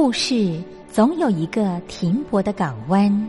故事总有一个停泊的港湾。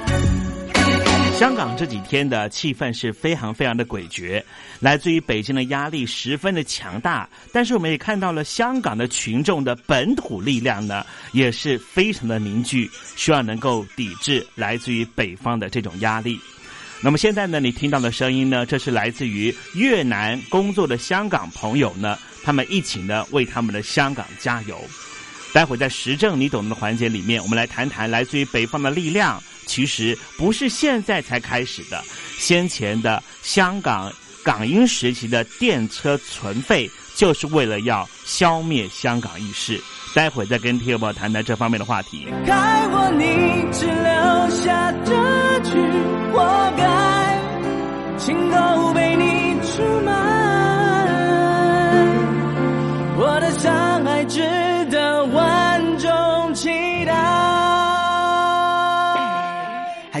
香港这几天的气氛是非常非常的诡谲，来自于北京的压力十分的强大，但是我们也看到了香港的群众的本土力量呢，也是非常的凝聚，希望能够抵制来自于北方的这种压力。那么现在呢，你听到的声音呢，这是来自于越南工作的香港朋友呢，他们一起呢为他们的香港加油。待会在时政你懂的环节里面，我们来谈谈来自于北方的力量。其实不是现在才开始的，先前的香港港英时期的电车存废，就是为了要消灭香港意识。待会再跟听友谈谈这方面的话题。该我你只留下这句活该，情都被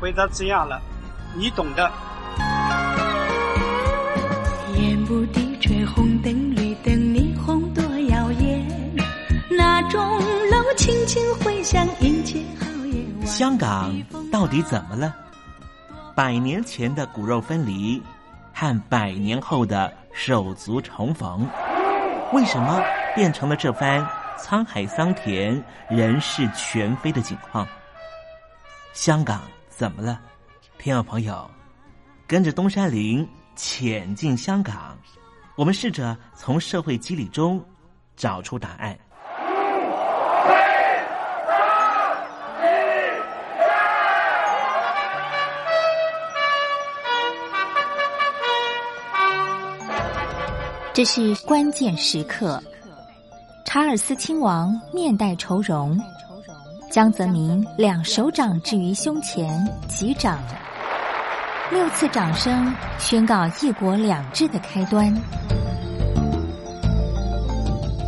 回答这样了，你懂的。天不地吹红灯绿灯，霓虹多耀眼，那钟楼轻轻回响，迎接好夜。香港到底怎么了？百年前的骨肉分离，和百年后的手足重逢，为什么变成了这番沧海桑田、人事全非的景况？香港怎么了，听众朋友？跟着东山林潜进香港，我们试着从社会机理中找出答案。这是关键时刻，查尔斯亲王面带愁容。江泽民两手掌置于胸前击掌，六次掌声宣告“一国两制”的开端。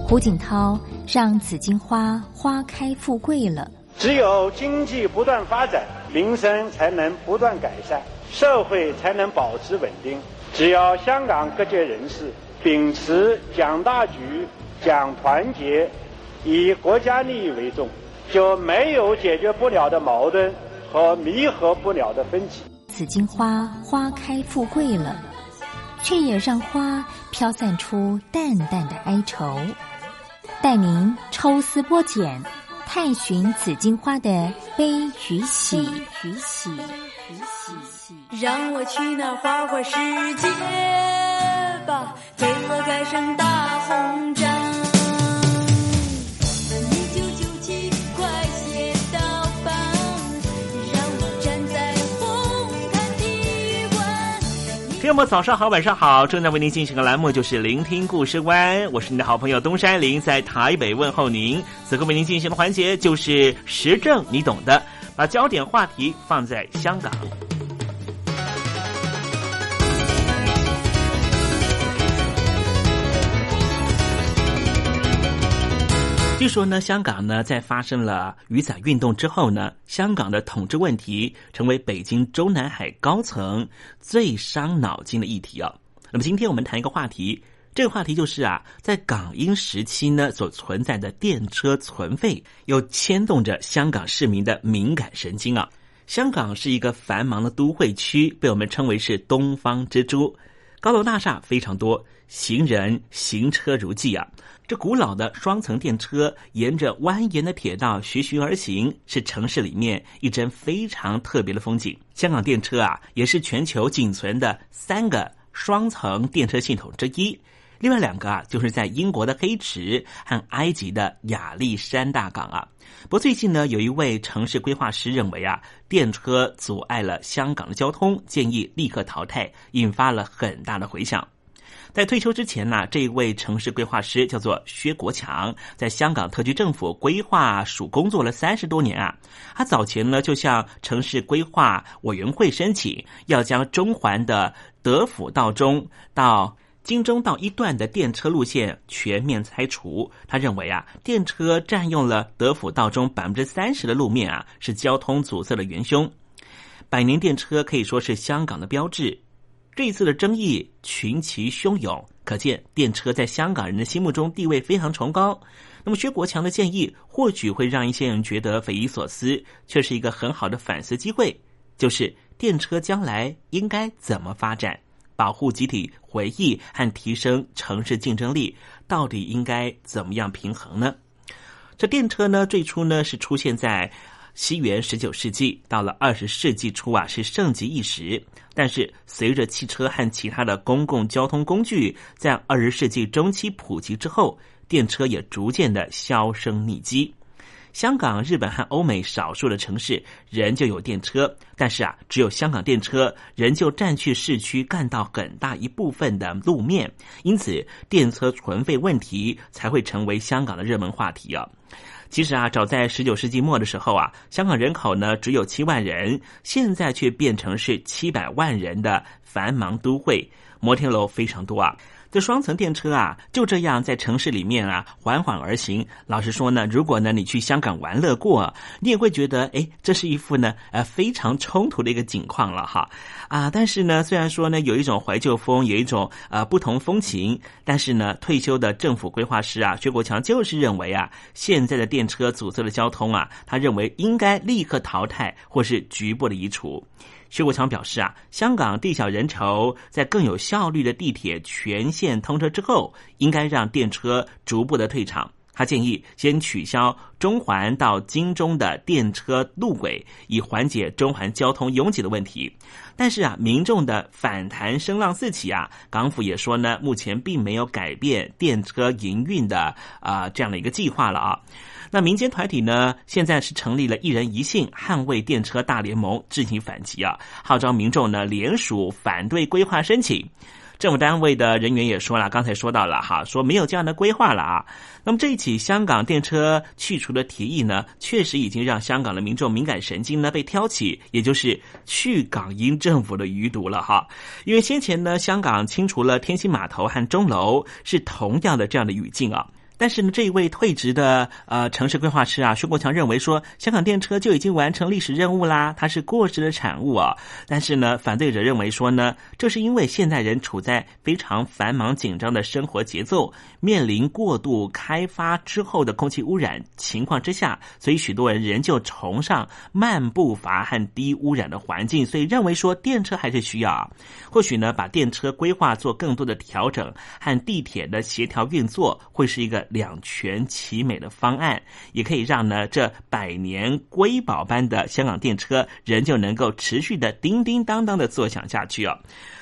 胡锦涛让紫荆花花开富贵了。只有经济不断发展，民生才能不断改善，社会才能保持稳定。只要香港各界人士秉持讲大局、讲团结，以国家利益为重，就没有解决不了的矛盾和弥合不了的分歧。紫荆花花开富贵了，却也让花飘散出淡淡的哀愁。带您抽丝剥茧。探寻紫荆花的悲与喜，与喜，与喜。让我去那花花世界吧，给我盖上大红章。那么，早上好，晚上好！正在为您进行的栏目就是《聆听故事湾》，我是你的好朋友东山林，在台北问候您。此刻为您进行的环节就是时政，你懂的，把焦点话题放在香港。据说呢，香港呢在发生了雨伞运动之后呢，香港的统治问题成为北京中南海高层最伤脑筋的议题啊。那么今天我们谈一个话题，这个话题就是啊，在港英时期呢所存在的电车存废，又牵动着香港市民的敏感神经啊。香港是一个繁忙的都会区，被我们称为是东方之珠，高楼大厦非常多，行人行车如寄啊。这古老的双层电车沿着蜿蜒的铁道徐徐而行，是城市里面一帧非常特别的风景。香港电车啊，也是全球仅存的三个双层电车系统之一。另外两个啊，就是在英国的黑池和埃及的亚历山大港啊。不过最近呢，有一位城市规划师认为啊，电车阻碍了香港的交通，建议立刻淘汰，引发了很大的回响。在退休之前呢，这一位城市规划师叫做薛国强，在香港特区政府规划署工作了三十多年啊。他早前呢就向城市规划委员会申请，要将中环的德辅道中到金钟道一段的电车路线全面拆除。他认为啊，电车占用了德辅道中百分之三十的路面啊，是交通阻塞的元凶。百年电车可以说是香港的标志。这一次的争议群起汹涌，可见电车在香港人的心目中地位非常崇高。那么薛国强的建议或许会让一些人觉得匪夷所思，却是一个很好的反思机会。就是电车将来应该怎么发展，保护集体回忆和提升城市竞争力，到底应该怎么样平衡呢？这电车呢，最初呢是出现在。西元十九世纪到了二十世纪初啊，是盛极一时。但是随着汽车和其他的公共交通工具在二十世纪中期普及之后，电车也逐渐的销声匿迹。香港、日本和欧美少数的城市仍旧有电车，但是啊，只有香港电车仍旧占据市区干道很大一部分的路面，因此电车存废问题才会成为香港的热门话题啊。其实啊，早在十九世纪末的时候啊，香港人口呢只有七万人，现在却变成是七百万人的繁忙都会，摩天楼非常多啊。这双层电车啊，就这样在城市里面啊缓缓而行。老实说呢，如果呢你去香港玩乐过，你也会觉得，哎，这是一副呢呃非常冲突的一个景况了哈啊。但是呢，虽然说呢有一种怀旧风，有一种呃不同风情，但是呢，退休的政府规划师啊，薛国强就是认为啊，现在的电车阻塞了交通啊，他认为应该立刻淘汰或是局部的移除。薛国强表示啊，香港地小人稠，在更有效率的地铁全线通车之后，应该让电车逐步的退场。他建议先取消中环到金钟的电车路轨，以缓解中环交通拥挤的问题。但是啊，民众的反弹声浪四起啊，港府也说呢，目前并没有改变电车营运的啊这样的一个计划了啊。那民间团体呢？现在是成立了一人一信捍卫电车大联盟，进行反击啊！号召民众呢联署反对规划申请。政府单位的人员也说了，刚才说到了哈，说没有这样的规划了啊。那么这一起香港电车去除的提议呢，确实已经让香港的民众敏感神经呢被挑起，也就是去港英政府的余毒了哈。因为先前呢，香港清除了天星码头和钟楼，是同样的这样的语境啊。但是呢，这一位退职的呃城市规划师啊，薛国强认为说，香港电车就已经完成历史任务啦，它是过时的产物啊。但是呢，反对者认为说呢，这是因为现代人处在非常繁忙紧张的生活节奏，面临过度开发之后的空气污染情况之下，所以许多人仍旧崇尚慢步伐和低污染的环境，所以认为说电车还是需要啊。或许呢，把电车规划做更多的调整，和地铁的协调运作，会是一个。两全其美的方案，也可以让呢这百年瑰宝般的香港电车仍旧能够持续的叮叮当当的作响下去哦。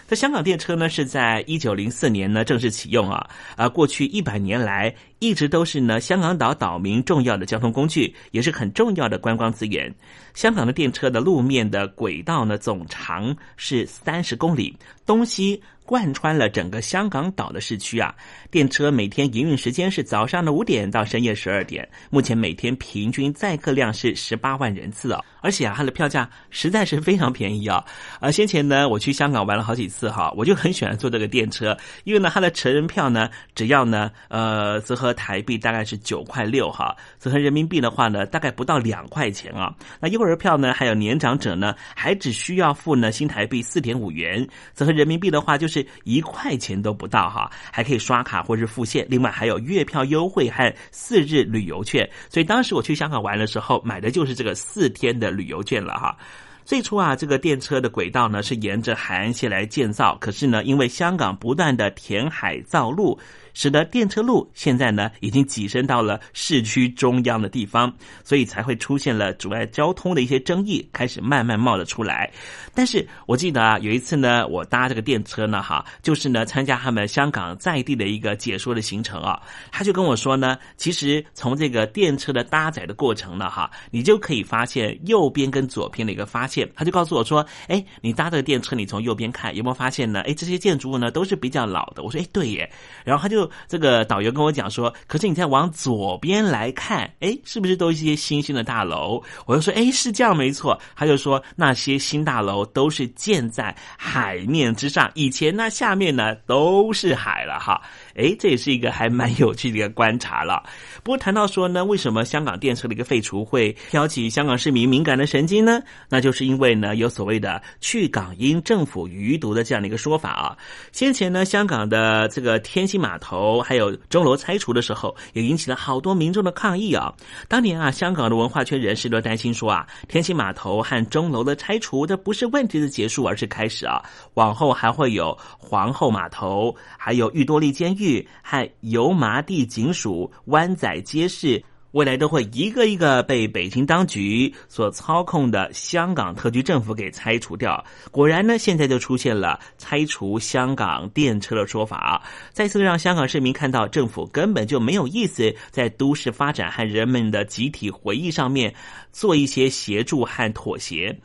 这香港电车呢是在一九零四年呢正式启用啊，啊过去一百年来一直都是呢香港岛岛民重要的交通工具，也是很重要的观光资源。香港的电车的路面的轨道呢总长是三十公里，东西。贯穿了整个香港岛的市区啊！电车每天营运时间是早上的五点到深夜十二点，目前每天平均载客量是十八万人次哦。而且啊，它的票价实在是非常便宜啊！啊，先前呢，我去香港玩了好几次哈，我就很喜欢坐这个电车，因为呢，它的成人票呢，只要呢，呃，折合台币大概是九块六哈，折合人民币的话呢，大概不到两块钱啊。那幼儿票呢，还有年长者呢，还只需要付呢新台币四点五元，折合人民币的话就是一块钱都不到哈，还可以刷卡或是付现，另外还有月票优惠和四日旅游券。所以当时我去香港玩的时候，买的就是这个四天的。旅游券了哈。最初啊，这个电车的轨道呢是沿着海岸线来建造，可是呢，因为香港不断的填海造路。使得电车路现在呢已经跻身到了市区中央的地方，所以才会出现了阻碍交通的一些争议，开始慢慢冒了出来。但是我记得啊，有一次呢，我搭这个电车呢，哈，就是呢参加他们香港在地的一个解说的行程啊，他就跟我说呢，其实从这个电车的搭载的过程呢，哈，你就可以发现右边跟左边的一个发现。他就告诉我说，哎，你搭这个电车，你从右边看有没有发现呢？哎，这些建筑物呢都是比较老的。我说，哎，对耶。然后他就。这个导游跟我讲说，可是你再往左边来看，哎，是不是都一些新兴的大楼？我就说，哎，是这样没错。他就说，那些新大楼都是建在海面之上，以前那下面呢都是海了哈。哎，这也是一个还蛮 有趣的一个观察了。不过谈到说呢，为什么香港电车的一个废除会挑起香港市民敏感的神经呢？那就是因为呢，有所谓的去港英政府余毒的这样的一个说法啊。先前呢，香港的这个天星码头还有钟楼拆除的时候，也引起了好多民众的抗议啊。当年啊，香港的文化圈人士都担心说啊，天星码头和钟楼的拆除，这不是问题的结束，而是开始啊。往后还会有皇后码头，还有裕多利监狱。和油麻地警署、湾仔街市，未来都会一个一个被北京当局所操控的香港特区政府给拆除掉。果然呢，现在就出现了拆除香港电车的说法，再次让香港市民看到政府根本就没有意思在都市发展和人们的集体回忆上面做一些协助和妥协。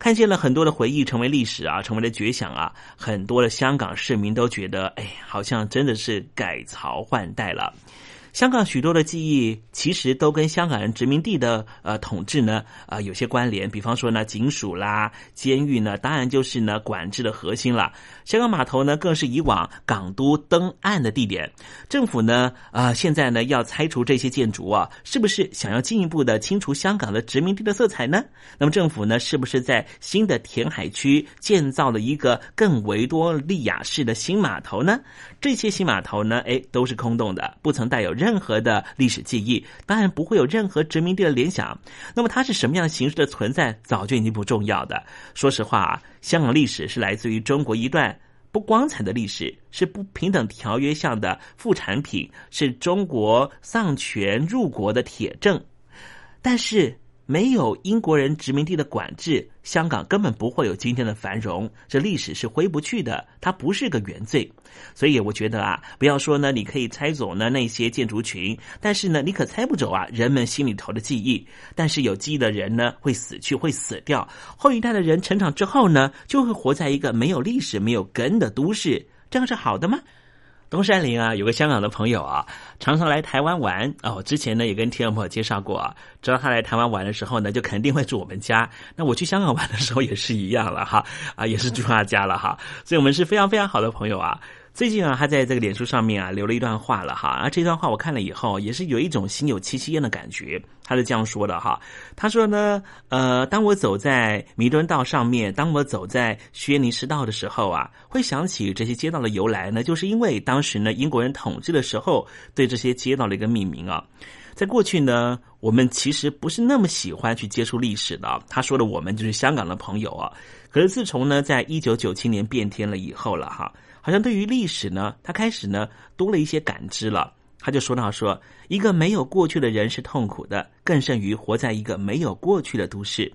看见了很多的回忆成为历史啊，成为了绝响啊，很多的香港市民都觉得，哎，好像真的是改朝换代了。香港许多的记忆其实都跟香港人殖民地的呃统治呢啊有些关联，比方说呢警署啦、监狱呢，当然就是呢管制的核心了。香港码头呢更是以往港督登岸的地点。政府呢啊现在呢要拆除这些建筑啊，是不是想要进一步的清除香港的殖民地的色彩呢？那么政府呢是不是在新的填海区建造了一个更维多利亚式的新码头呢？这些新码头呢，哎都是空洞的，不曾带有。任何的历史记忆，当然不会有任何殖民地的联想。那么它是什么样形式的存在，早就已经不重要的。说实话，香港历史是来自于中国一段不光彩的历史，是不平等条约下的副产品，是中国丧权入国的铁证。但是。没有英国人殖民地的管制，香港根本不会有今天的繁荣。这历史是回不去的，它不是个原罪。所以我觉得啊，不要说呢，你可以拆走呢那些建筑群，但是呢，你可拆不走啊人们心里头的记忆。但是有记忆的人呢，会死去，会死掉。后一代的人成长之后呢，就会活在一个没有历史、没有根的都市。这样是好的吗？东山林啊，有个香港的朋友啊，常常来台湾玩哦。之前呢也跟听众朋友介绍过啊，知道他来台湾玩的时候呢，就肯定会住我们家。那我去香港玩的时候也是一样了哈，啊也是住他家了哈。所以我们是非常非常好的朋友啊。最近啊，他在这个脸书上面啊留了一段话了哈，而这段话我看了以后，也是有一种心有戚戚焉的感觉。他是这样说的哈，他说呢，呃，当我走在弥敦道上面，当我走在薛尼士道的时候啊，会想起这些街道的由来呢，就是因为当时呢英国人统治的时候，对这些街道的一个命名啊。在过去呢，我们其实不是那么喜欢去接触历史的。他说的我们就是香港的朋友啊。可是自从呢，在一九九七年变天了以后了哈。好像对于历史呢，他开始呢多了一些感知了。他就说到说，一个没有过去的人是痛苦的，更甚于活在一个没有过去的都市。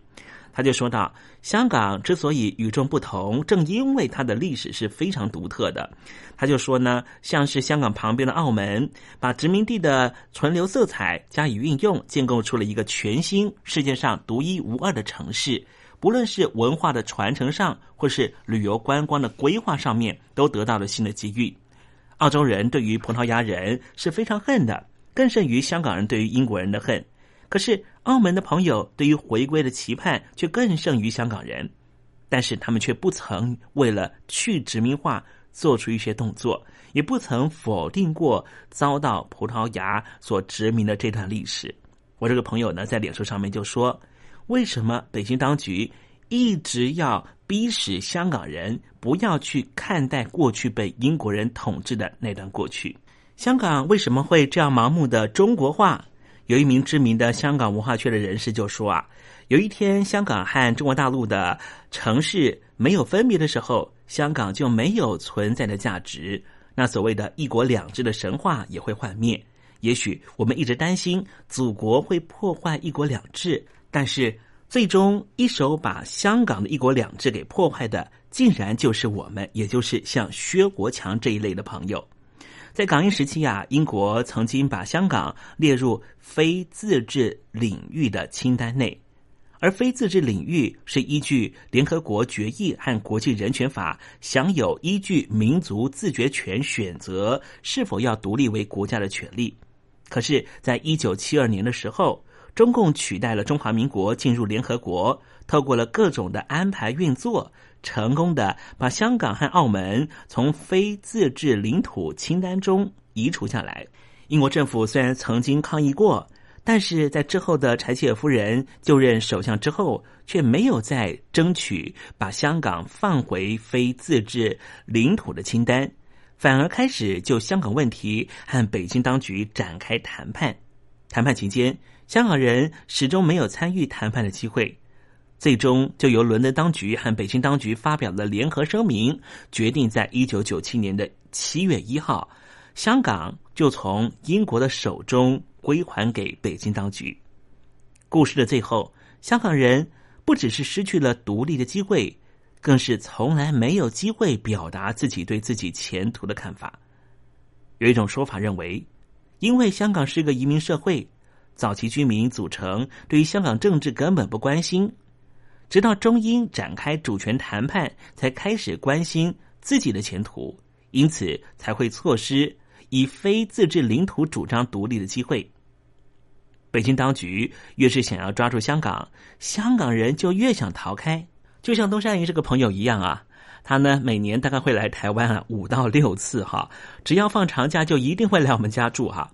他就说到，香港之所以与众不同，正因为它的历史是非常独特的。他就说呢，像是香港旁边的澳门，把殖民地的存留色彩加以运用，建构出了一个全新、世界上独一无二的城市。无论是文化的传承上，或是旅游观光的规划上面，都得到了新的机遇。澳洲人对于葡萄牙人是非常恨的，更甚于香港人对于英国人的恨。可是澳门的朋友对于回归的期盼却更胜于香港人，但是他们却不曾为了去殖民化做出一些动作，也不曾否定过遭到葡萄牙所殖民的这段历史。我这个朋友呢，在脸书上面就说。为什么北京当局一直要逼使香港人不要去看待过去被英国人统治的那段过去？香港为什么会这样盲目的中国化？有一名知名的香港文化圈的人士就说啊，有一天香港和中国大陆的城市没有分别的时候，香港就没有存在的价值，那所谓的一国两制的神话也会幻灭。也许我们一直担心祖国会破坏一国两制。但是，最终一手把香港的一国两制给破坏的，竟然就是我们，也就是像薛国强这一类的朋友。在港英时期啊，英国曾经把香港列入非自治领域的清单内，而非自治领域是依据联合国决议和国际人权法，享有依据民族自决权选择是否要独立为国家的权利。可是，在一九七二年的时候。中共取代了中华民国进入联合国，透过了各种的安排运作，成功的把香港和澳门从非自治领土清单中移除下来。英国政府虽然曾经抗议过，但是在之后的柴契尔夫人就任首相之后，却没有再争取把香港放回非自治领土的清单，反而开始就香港问题和北京当局展开谈判。谈判期间。香港人始终没有参与谈判的机会，最终就由伦敦当局和北京当局发表了联合声明，决定在一九九七年的七月一号，香港就从英国的手中归还给北京当局。故事的最后，香港人不只是失去了独立的机会，更是从来没有机会表达自己对自己前途的看法。有一种说法认为，因为香港是一个移民社会。早期居民组成对于香港政治根本不关心，直到中英展开主权谈判，才开始关心自己的前途，因此才会错失以非自治领土主张独立的机会。北京当局越是想要抓住香港，香港人就越想逃开。就像东山营这个朋友一样啊，他呢每年大概会来台湾啊五到六次哈，只要放长假就一定会来我们家住哈。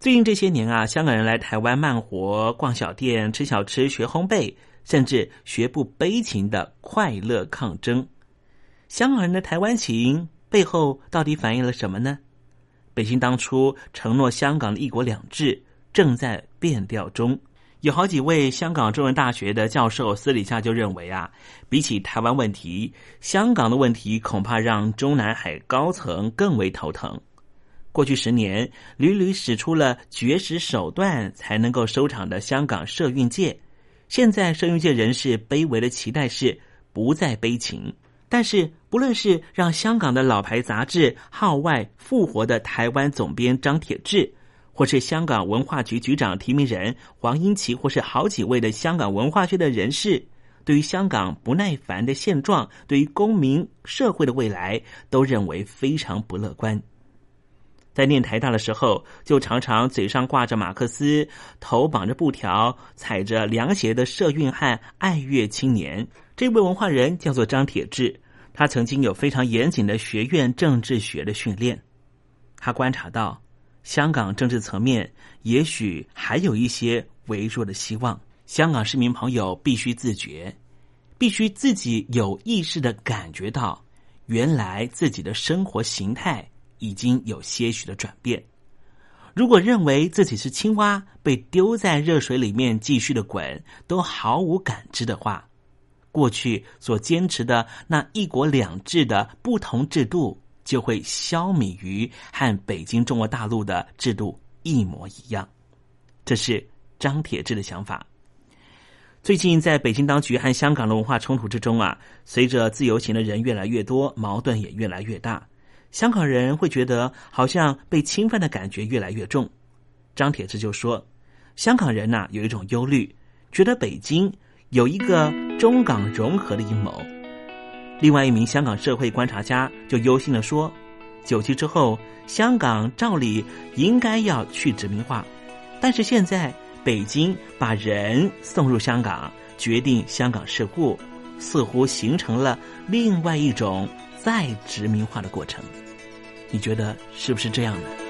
最近这些年啊，香港人来台湾慢活、逛小店、吃小吃、学烘焙，甚至学不悲情的快乐抗争。香港人的台湾情背后到底反映了什么呢？北京当初承诺香港的一国两制正在变调中。有好几位香港中文大学的教授私底下就认为啊，比起台湾问题，香港的问题恐怕让中南海高层更为头疼。过去十年，屡屡使出了绝食手段才能够收场的香港社运界，现在社运界人士卑微的期待是不再悲情。但是，不论是让香港的老牌杂志《号外》复活的台湾总编张铁志，或是香港文化局局长提名人黄英奇，或是好几位的香港文化界的人士。对于香港不耐烦的现状，对于公民社会的未来，都认为非常不乐观。在念台大的时候，就常常嘴上挂着马克思，头绑着布条，踩着凉鞋的社运汉爱乐青年。这位文化人叫做张铁志，他曾经有非常严谨的学院政治学的训练。他观察到，香港政治层面也许还有一些微弱的希望。香港市民朋友必须自觉，必须自己有意识的感觉到，原来自己的生活形态。已经有些许的转变。如果认为自己是青蛙，被丢在热水里面继续的滚，都毫无感知的话，过去所坚持的那一国两制的不同制度，就会消弭于和北京中国大陆的制度一模一样。这是张铁志的想法。最近在北京当局和香港的文化冲突之中啊，随着自由行的人越来越多，矛盾也越来越大。香港人会觉得好像被侵犯的感觉越来越重。张铁志就说：“香港人呐有一种忧虑，觉得北京有一个中港融合的阴谋。”另外一名香港社会观察家就忧心的说：“九七之后，香港照理应该要去殖民化，但是现在北京把人送入香港，决定香港事故，似乎形成了另外一种。”再殖民化的过程，你觉得是不是这样呢？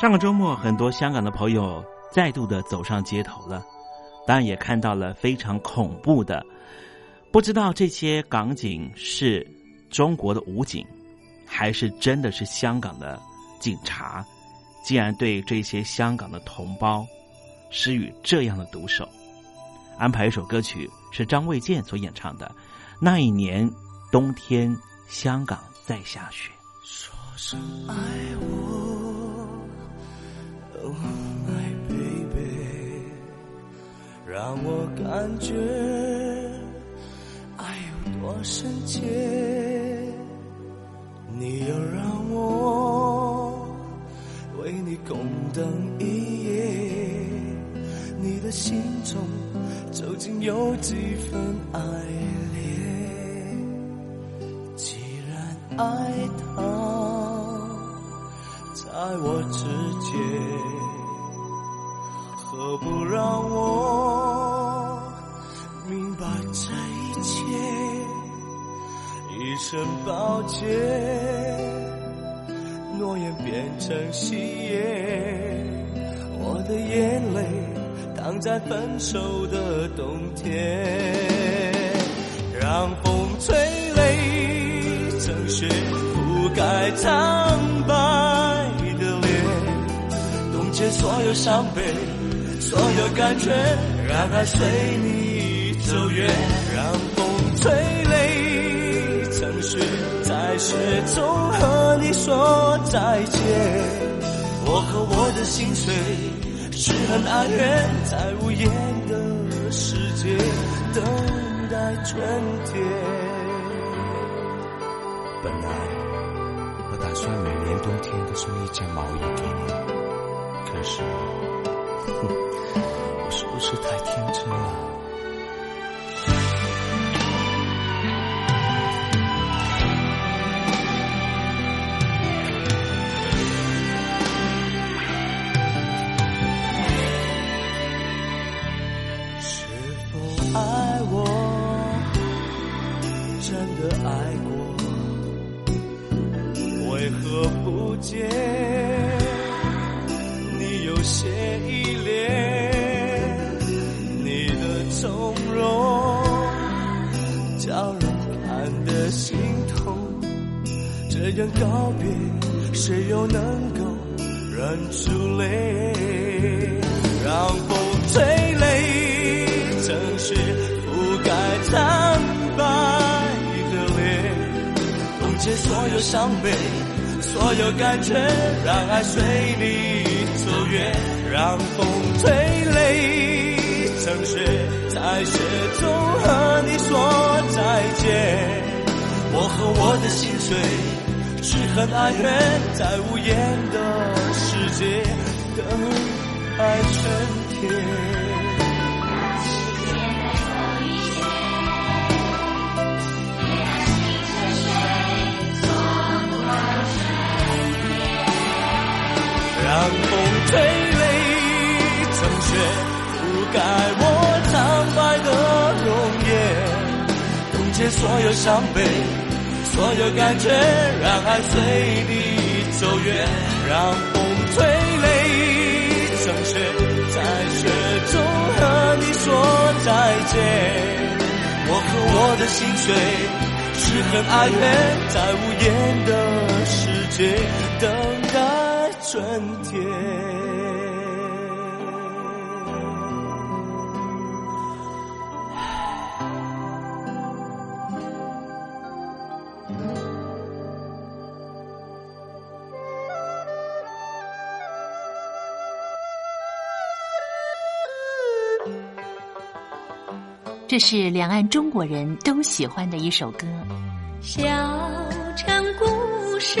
上个周末，很多香港的朋友再度的走上街头了，当然也看到了非常恐怖的。不知道这些港警是中国的武警，还是真的是香港的警察？竟然对这些香港的同胞施予这样的毒手。安排一首歌曲是张卫健所演唱的，《那一年冬天，香港在下雪》。说声爱我。Oh my baby，让我感觉爱有多深切。你要让我为你空等一夜，你的心中究竟有几分爱恋？既然爱他。在我之间，何不让我明白这一切？一声抱歉，诺言变成喜悦，我的眼泪挡在分手的冬天，有伤悲，所有感觉，让爱随你走远，让风吹泪成雪，在雪中和你说再见。我和我的心碎，是很爱怨，在无言的世界等待春天。本来我打算每年冬天都送一件毛衣给你，是，我是不是太天真了？伤悲，所有感觉，让爱随你走远。让风吹泪成雪，在雪中和你说再见。我和我的心碎。是恨爱怨，在无言的世界等待春天。让风吹泪成雪，覆盖我苍白的容颜，冻结所有伤悲。所有感觉，让爱随你走远，让风吹泪成雪，在雪中和你说再见。我和我的心碎，是恨爱怨，在无言的世界等春天。这是两岸中国人都喜欢的一首歌。小城故事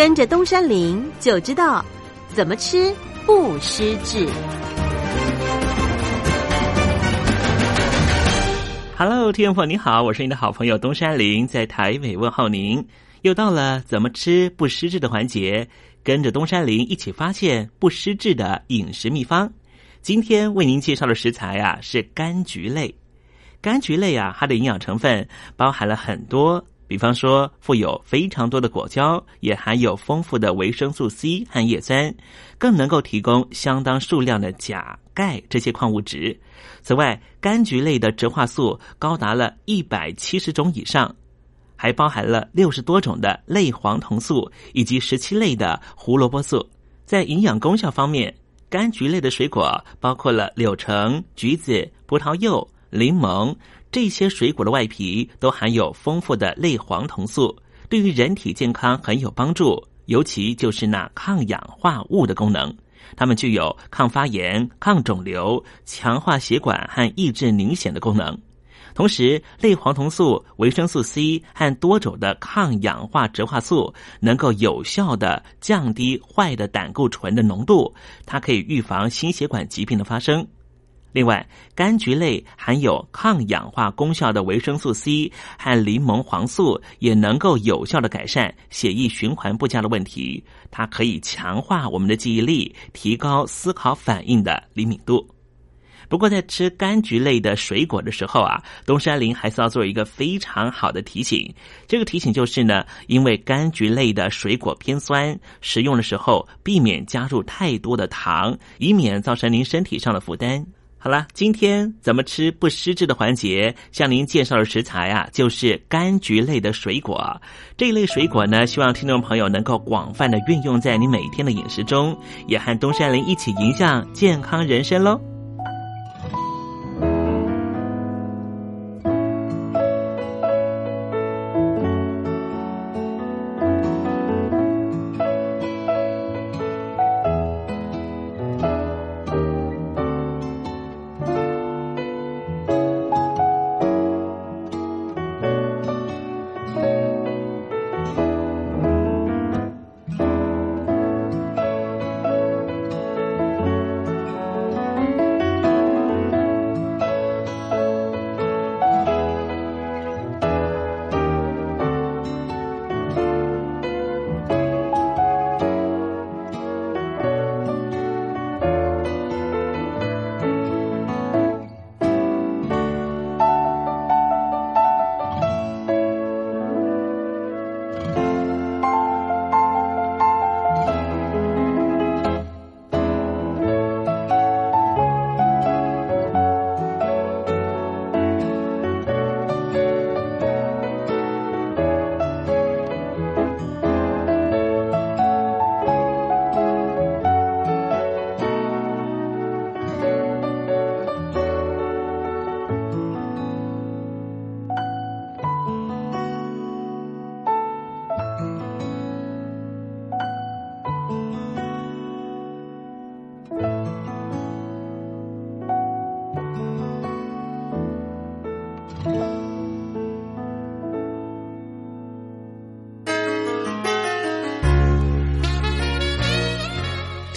跟着东山林就知道怎么吃不失智。Hello，听众朋友你好，我是你的好朋友东山林，在台北问候您。又到了怎么吃不失智的环节，跟着东山林一起发现不失智的饮食秘方。今天为您介绍的食材啊是柑橘类。柑橘类啊，它的营养成分包含了很多，比方说富有非常多的果胶，也含有丰富的维生素 C 和叶酸，更能够提供相当数量的钾、钙这些矿物质。此外，柑橘类的植化素高达了一百七十种以上，还包含了六十多种的类黄酮素以及十七类的胡萝卜素。在营养功效方面，柑橘类的水果包括了柳橙、橘子、葡萄柚、柠檬这些水果的外皮都含有丰富的类黄酮素，对于人体健康很有帮助，尤其就是那抗氧化物的功能。它们具有抗发炎、抗肿瘤、强化血管和抑制凝血的功能。同时，类黄酮素、维生素 C 和多种的抗氧化植化素能够有效的降低坏的胆固醇的浓度，它可以预防心血管疾病的发生。另外，柑橘类含有抗氧化功效的维生素 C 和柠檬黄素也能够有效的改善血液循环不佳的问题。它可以强化我们的记忆力，提高思考反应的灵敏度。不过，在吃柑橘类的水果的时候啊，东山林还是要做一个非常好的提醒。这个提醒就是呢，因为柑橘类的水果偏酸，食用的时候避免加入太多的糖，以免造成您身体上的负担。好了，今天怎么吃不失智的环节，向您介绍的食材啊，就是柑橘类的水果。这一类水果呢，希望听众朋友能够广泛的运用在你每天的饮食中，也和东山林一起迎向健康人生喽。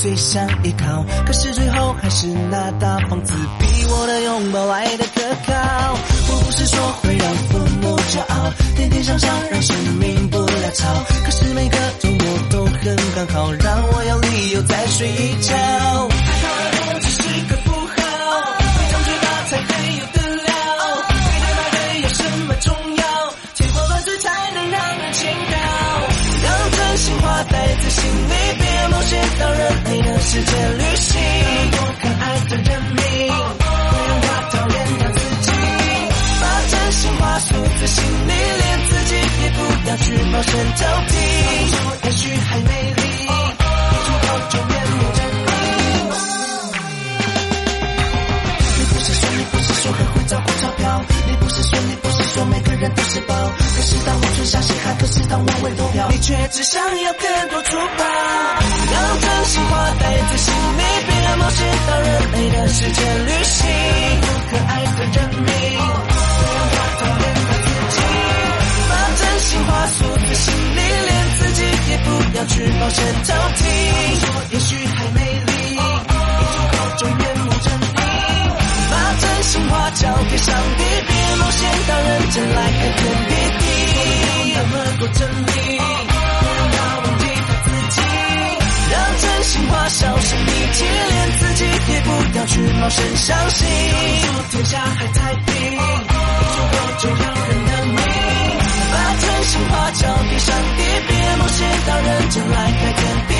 最想依靠。可是最后还是那大房子比我的拥抱来的冒险挑剔。也许还美丽，一出口就面目狰狞。你不是说，你不是说很会照顾钞票，你不是说，你不是说每个人都是宝。可是当我存下血汗，可是当我为投票，你却只想要更多珠宝。让真心话带在心里，别冒险到人类的世界旅行。可爱的人民，心话锁在心里，连自己也不要去冒险挑剔。也许还美丽，一出口就面目狰狞。把真心话交给上帝，别冒险到人间来开天辟地。那么多真理，不让他忘记他自己。让真心话销声匿迹，连自己也不要去冒险相信。天下还太平，一出口就要人的命。真心话交给上帝，别冒险到人间来开天地。